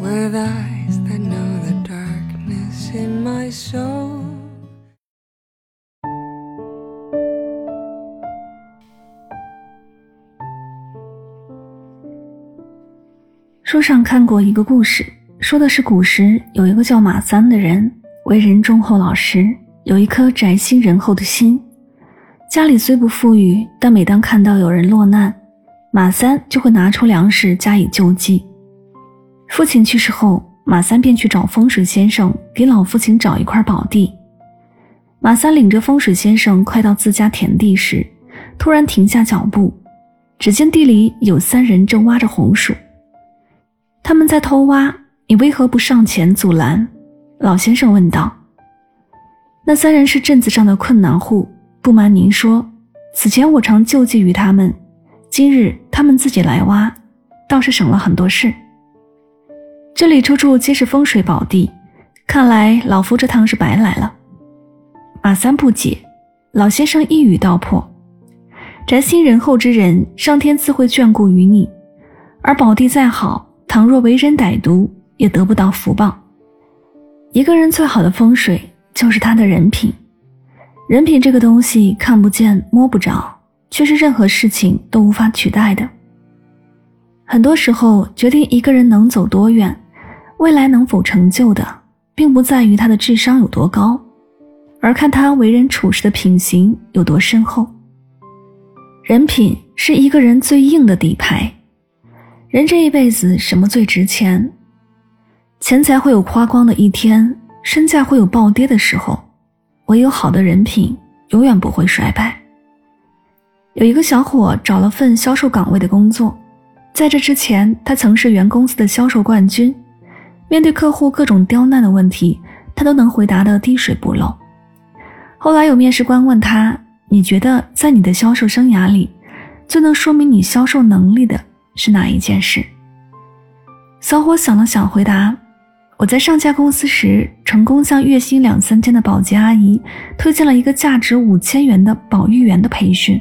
With eyes that know the darkness in my soul. 书上看过一个故事说的是古时有一个叫马三的人为人忠厚老实有一颗宅心仁厚的心。家里虽不富裕但每当看到有人落难马三就会拿出粮食加以救济。父亲去世后，马三便去找风水先生给老父亲找一块宝地。马三领着风水先生快到自家田地时，突然停下脚步，只见地里有三人正挖着红薯。他们在偷挖，你为何不上前阻拦？老先生问道。那三人是镇子上的困难户，不瞒您说，此前我常救济于他们，今日他们自己来挖，倒是省了很多事。这里处处皆是风水宝地，看来老夫这趟是白来了。马三不解，老先生一语道破：宅心仁厚之人，上天自会眷顾于你；而宝地再好，倘若为人歹毒，也得不到福报。一个人最好的风水，就是他的人品。人品这个东西，看不见摸不着，却是任何事情都无法取代的。很多时候，决定一个人能走多远，未来能否成就的，并不在于他的智商有多高，而看他为人处事的品行有多深厚。人品是一个人最硬的底牌。人这一辈子，什么最值钱？钱财会有花光的一天，身价会有暴跌的时候，唯有好的人品，永远不会衰败。有一个小伙找了份销售岗位的工作。在这之前，他曾是原公司的销售冠军，面对客户各种刁难的问题，他都能回答得滴水不漏。后来有面试官问他：“你觉得在你的销售生涯里，最能说明你销售能力的是哪一件事？”小伙想了想，回答：“我在上家公司时，成功向月薪两三千的保洁阿姨推荐了一个价值五千元的保育员的培训。”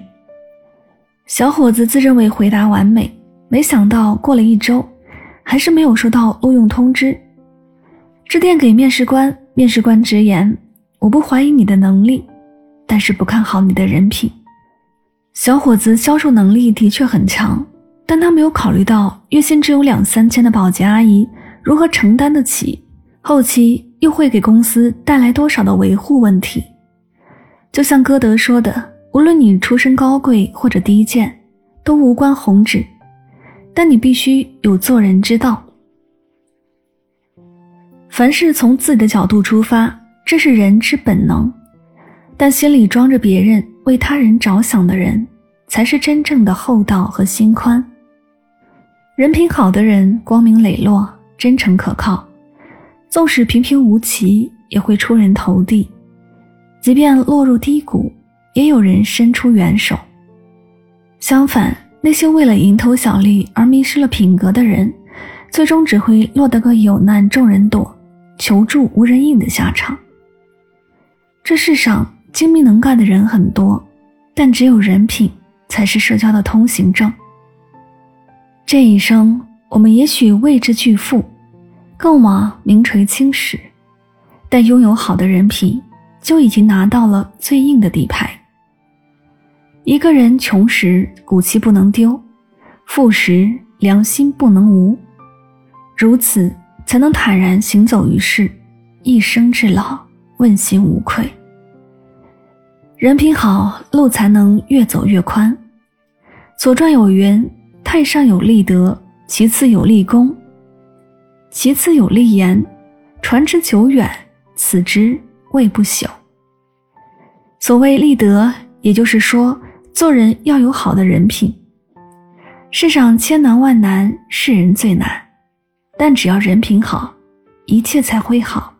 小伙子自认为回答完美。没想到过了一周，还是没有收到录用通知。致电给面试官，面试官直言：“我不怀疑你的能力，但是不看好你的人品。”小伙子销售能力的确很强，但他没有考虑到月薪只有两三千的保洁阿姨如何承担得起，后期又会给公司带来多少的维护问题。就像歌德说的：“无论你出身高贵或者低贱，都无关宏旨。”但你必须有做人之道。凡事从自己的角度出发，这是人之本能。但心里装着别人为他人着想的人，才是真正的厚道和心宽。人品好的人，光明磊落，真诚可靠，纵使平平无奇，也会出人头地；即便落入低谷，也有人伸出援手。相反。那些为了蝇头小利而迷失了品格的人，最终只会落得个有难众人躲，求助无人应的下场。这世上精明能干的人很多，但只有人品才是社交的通行证。这一生，我们也许未知巨富，更往名垂青史，但拥有好的人品，就已经拿到了最硬的底牌。一个人穷时骨气不能丢，富时良心不能无，如此才能坦然行走于世，一生至老问心无愧。人品好，路才能越走越宽。《左传》有云：“太上有立德，其次有立功，其次有立言，传之久远，此之谓不朽。”所谓立德，也就是说。做人要有好的人品。世上千难万难，是人最难。但只要人品好，一切才会好。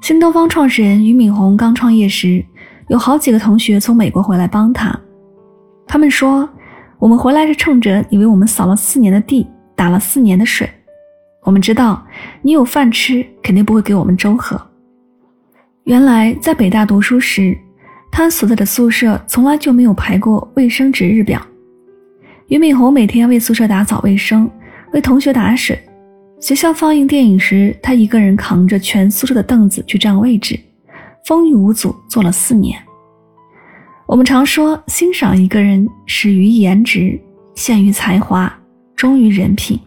新东方创始人俞敏洪刚创业时，有好几个同学从美国回来帮他。他们说：“我们回来是冲着你为我们扫了四年的地，打了四年的水。我们知道你有饭吃，肯定不会给我们粥喝。”原来在北大读书时，他所在的宿舍从来就没有排过卫生值日表。俞敏洪每天为宿舍打扫卫生，为同学打水。学校放映电影时，他一个人扛着全宿舍的凳子去占位置，风雨无阻做了四年。我们常说，欣赏一个人始于颜值，陷于才华，忠于人品。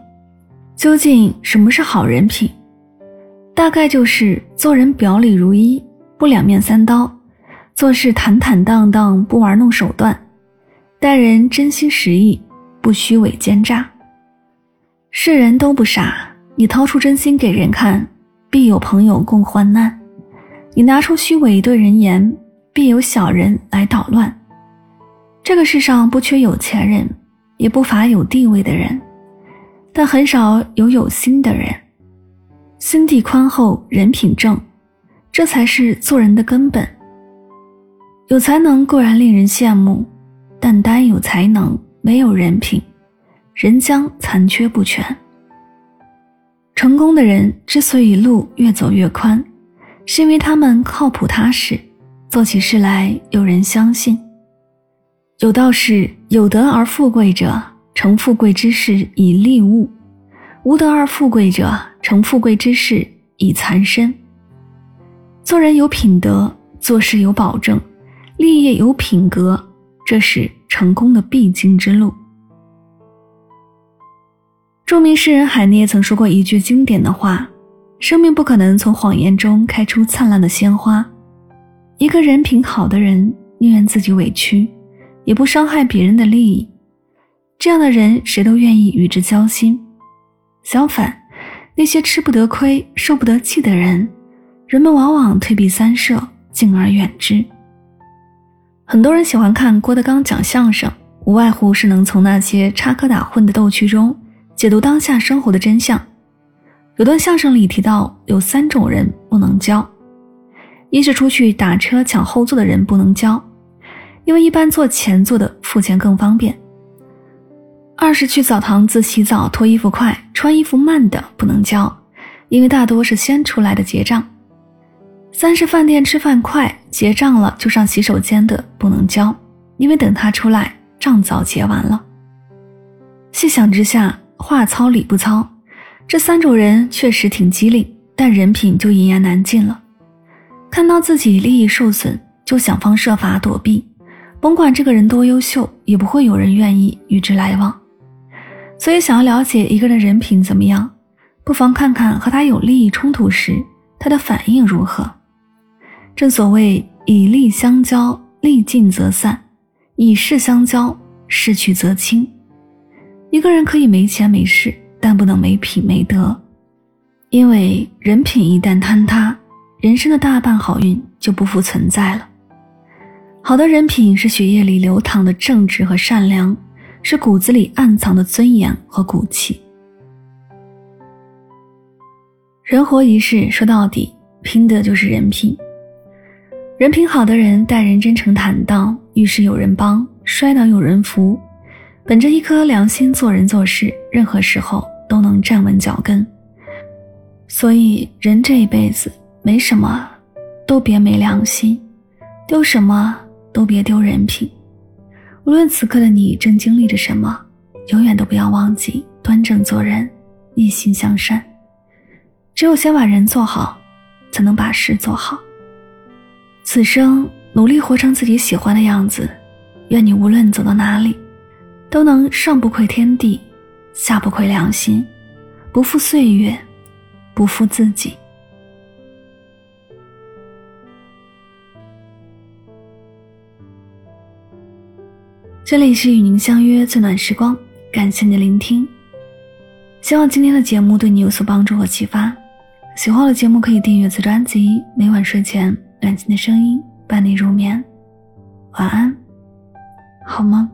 究竟什么是好人品？大概就是做人表里如一，不两面三刀；做事坦坦荡荡，不玩弄手段；待人真心实意，不虚伪奸诈。世人都不傻。你掏出真心给人看，必有朋友共患难；你拿出虚伪对人言，必有小人来捣乱。这个世上不缺有钱人，也不乏有地位的人，但很少有有心的人。心地宽厚，人品正，这才是做人的根本。有才能固然令人羡慕，但单有才能没有人品，人将残缺不全。成功的人之所以路越走越宽，是因为他们靠谱踏实，做起事来有人相信。有道是：有德而富贵者，成富贵之事以利物；无德而富贵者，成富贵之事以残身。做人有品德，做事有保证，立业有品格，这是成功的必经之路。著名诗人海涅曾说过一句经典的话：“生命不可能从谎言中开出灿烂的鲜花。一个人品好的人，宁愿自己委屈，也不伤害别人的利益。这样的人，谁都愿意与之交心。相反，那些吃不得亏、受不得气的人，人们往往退避三舍，敬而远之。很多人喜欢看郭德纲讲相声，无外乎是能从那些插科打诨的逗趣中。”解读当下生活的真相。有段相声里提到，有三种人不能交：一是出去打车抢后座的人不能交，因为一般坐前座的付钱更方便；二是去澡堂子洗澡脱衣服快、穿衣服慢的不能交，因为大多是先出来的结账；三是饭店吃饭快、结账了就上洗手间的不能交，因为等他出来账早结完了。细想之下。话糙理不糙，这三种人确实挺机灵，但人品就一言难尽了。看到自己利益受损，就想方设法躲避，甭管这个人多优秀，也不会有人愿意与之来往。所以，想要了解一个人人品怎么样，不妨看看和他有利益冲突时他的反应如何。正所谓以利相交，利尽则散；以势相交，势去则清。一个人可以没钱没势，但不能没品没德，因为人品一旦坍塌，人生的大半好运就不复存在了。好的人品是血液里流淌的正直和善良，是骨子里暗藏的尊严和骨气。人活一世，说到底，拼的就是人品。人品好的人待人真诚坦荡，遇事有人帮，摔倒有人扶。本着一颗良心做人做事，任何时候都能站稳脚跟。所以，人这一辈子没什么，都别没良心；丢什么都别丢人品。无论此刻的你正经历着什么，永远都不要忘记端正做人，一心向善。只有先把人做好，才能把事做好。此生努力活成自己喜欢的样子。愿你无论走到哪里。都能上不愧天地，下不愧良心，不负岁月，不负自己。这里是与您相约最暖时光，感谢您的聆听。希望今天的节目对你有所帮助和启发。喜欢我的节目可以订阅此专辑，每晚睡前暖心的声音伴你入眠。晚安，好梦。